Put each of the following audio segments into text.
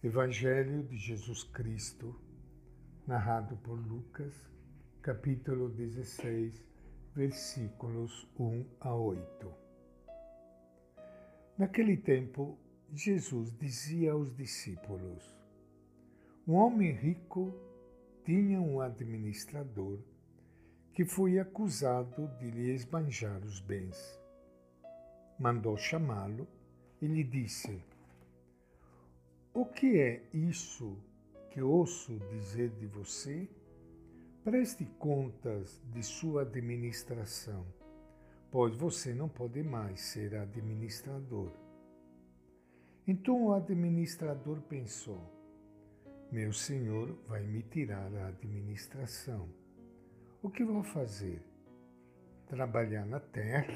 Evangelho de Jesus Cristo, narrado por Lucas, capítulo 16, versículos 1 a 8. Naquele tempo, Jesus dizia aos discípulos: Um homem rico tinha um administrador que foi acusado de lhe esbanjar os bens. Mandou chamá-lo e lhe disse: o que é isso que ouço dizer de você? Preste contas de sua administração, pois você não pode mais ser administrador. Então o administrador pensou: Meu senhor vai me tirar a administração. O que vou fazer? Trabalhar na terra?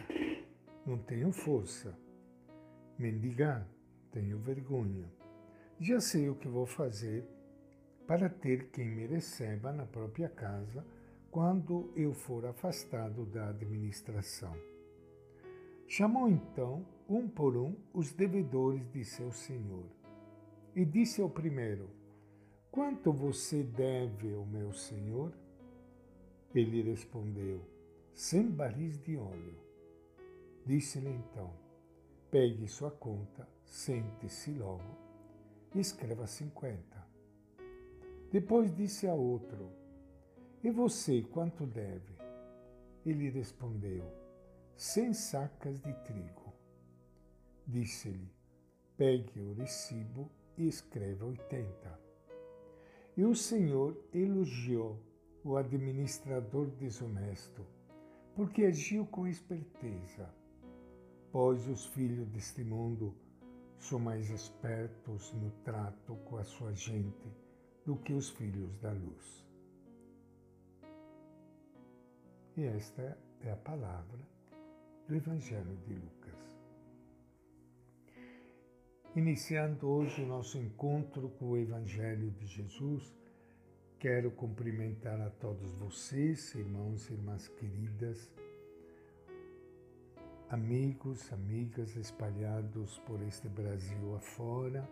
Não tenho força. Mendigar? Tenho vergonha já sei o que vou fazer para ter quem me receba na própria casa quando eu for afastado da administração. Chamou então, um por um, os devedores de seu senhor e disse ao primeiro: Quanto você deve ao meu senhor? Ele respondeu: Cem barris de óleo. Disse-lhe então: Pegue sua conta, sente-se logo e escreva 50. Depois disse a outro: E você quanto deve? Ele respondeu: Cem sacas de trigo. Disse-lhe: Pegue o recibo e escreva 80. E o Senhor elogiou o administrador desonesto, porque agiu com esperteza. Pois os filhos deste mundo são mais espertos no trato com a sua gente do que os filhos da luz. E esta é a palavra do Evangelho de Lucas. Iniciando hoje o nosso encontro com o Evangelho de Jesus, quero cumprimentar a todos vocês, irmãos e irmãs queridas, amigos, amigas espalhados por este Brasil afora,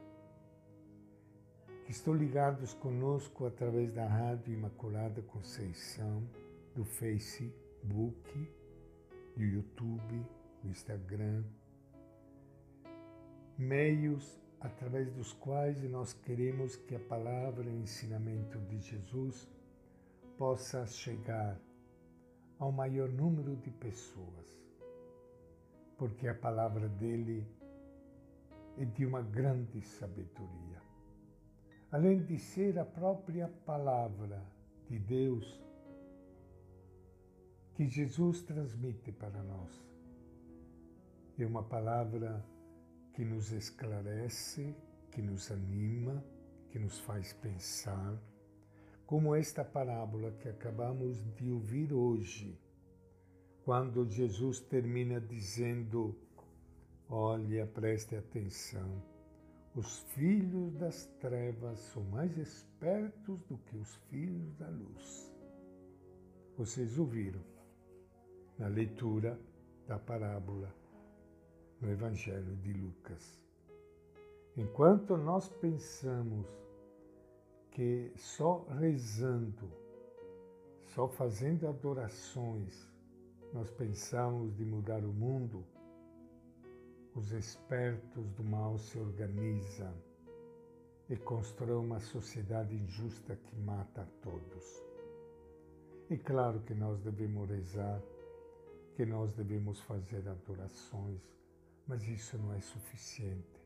que estão ligados conosco através da Rádio Imaculada Conceição, do Facebook, do YouTube, do Instagram, meios através dos quais nós queremos que a palavra e o ensinamento de Jesus possa chegar ao maior número de pessoas porque a palavra dele é de uma grande sabedoria. Além de ser a própria palavra de Deus que Jesus transmite para nós, é uma palavra que nos esclarece, que nos anima, que nos faz pensar, como esta parábola que acabamos de ouvir hoje quando Jesus termina dizendo: Olha, preste atenção, os filhos das trevas são mais espertos do que os filhos da luz. Vocês ouviram na leitura da parábola no Evangelho de Lucas. Enquanto nós pensamos que só rezando, só fazendo adorações, nós pensamos de mudar o mundo, os espertos do mal se organizam e constroem uma sociedade injusta que mata a todos. E claro que nós devemos rezar, que nós devemos fazer adorações, mas isso não é suficiente.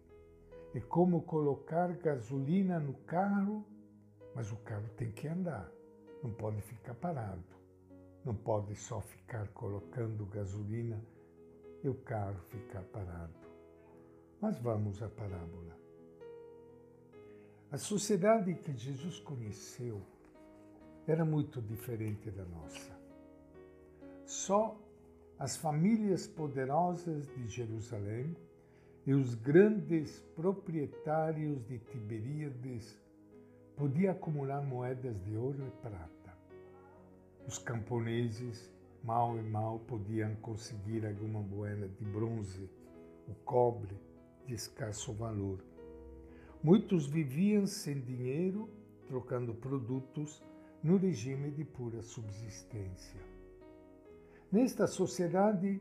É como colocar gasolina no carro, mas o carro tem que andar, não pode ficar parado. Não pode só ficar colocando gasolina e o carro ficar parado. Mas vamos à parábola. A sociedade que Jesus conheceu era muito diferente da nossa. Só as famílias poderosas de Jerusalém e os grandes proprietários de Tiberíades podiam acumular moedas de ouro e prata. Os camponeses, mal e mal, podiam conseguir alguma moeda de bronze, o cobre de escasso valor. Muitos viviam sem dinheiro, trocando produtos no regime de pura subsistência. Nesta sociedade,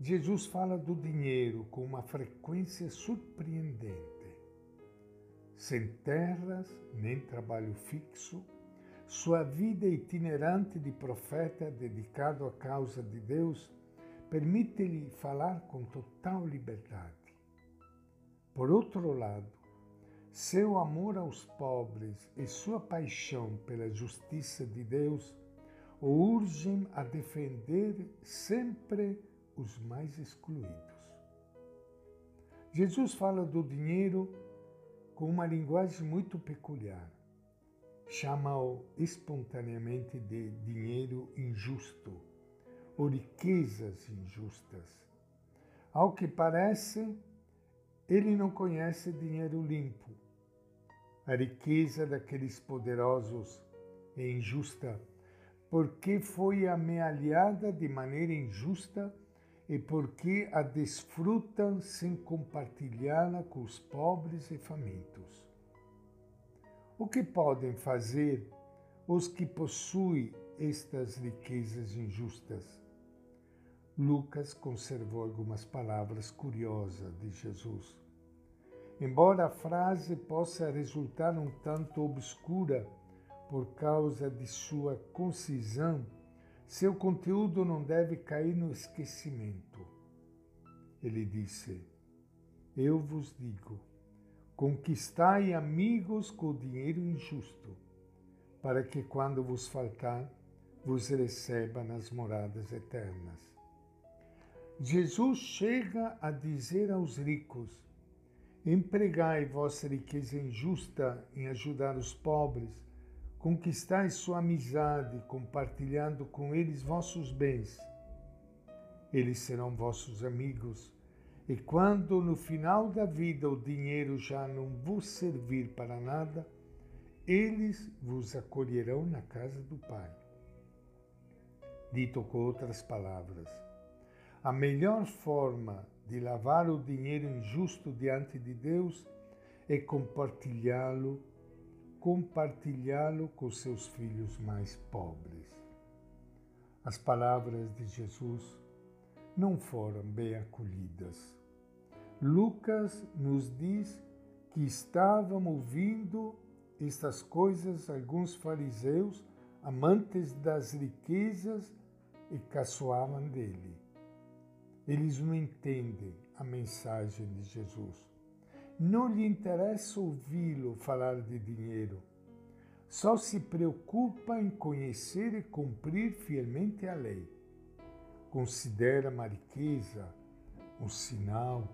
Jesus fala do dinheiro com uma frequência surpreendente. Sem terras nem trabalho fixo, sua vida itinerante de profeta dedicado à causa de Deus permite-lhe falar com total liberdade. Por outro lado, seu amor aos pobres e sua paixão pela justiça de Deus o urgem a defender sempre os mais excluídos. Jesus fala do dinheiro com uma linguagem muito peculiar. Chama-o espontaneamente de dinheiro injusto ou riquezas injustas. Ao que parece, ele não conhece dinheiro limpo. A riqueza daqueles poderosos é injusta porque foi amealhada de maneira injusta e porque a desfrutam sem compartilhá-la com os pobres e famintos. O que podem fazer os que possuem estas riquezas injustas? Lucas conservou algumas palavras curiosas de Jesus. Embora a frase possa resultar um tanto obscura por causa de sua concisão, seu conteúdo não deve cair no esquecimento. Ele disse: Eu vos digo, conquistai amigos com o dinheiro injusto, para que quando vos faltar, vos receba nas moradas eternas. Jesus chega a dizer aos ricos: Empregai vossa riqueza injusta em ajudar os pobres, conquistai sua amizade, compartilhando com eles vossos bens. Eles serão vossos amigos, e quando no final da vida o dinheiro já não vos servir para nada, eles vos acolherão na casa do Pai. Dito com outras palavras, a melhor forma de lavar o dinheiro injusto diante de Deus é compartilhá-lo, compartilhá-lo com seus filhos mais pobres. As palavras de Jesus não foram bem acolhidas. Lucas nos diz que estavam ouvindo estas coisas alguns fariseus, amantes das riquezas, e caçoavam dele. Eles não entendem a mensagem de Jesus. Não lhe interessa ouvi-lo falar de dinheiro. Só se preocupa em conhecer e cumprir fielmente a lei. Considera a riqueza um sinal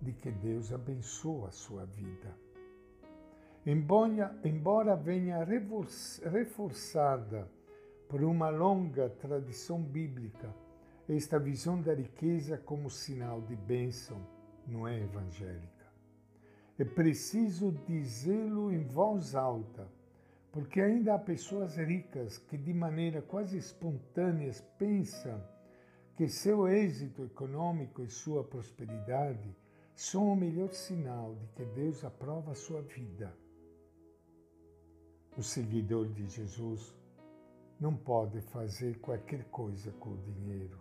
de que Deus abençoa a sua vida. Embora, venha reforçada por uma longa tradição bíblica, esta visão da riqueza como sinal de bênção não é evangélica. É preciso dizê-lo em voz alta, porque ainda há pessoas ricas que, de maneira quase espontânea, pensam que seu êxito econômico e sua prosperidade são o melhor sinal de que Deus aprova a sua vida. O seguidor de Jesus não pode fazer qualquer coisa com o dinheiro.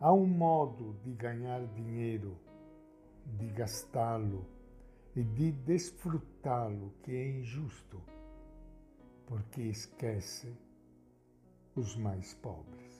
Há um modo de ganhar dinheiro, de gastá-lo e de desfrutá-lo que é injusto, porque esquece os mais pobres.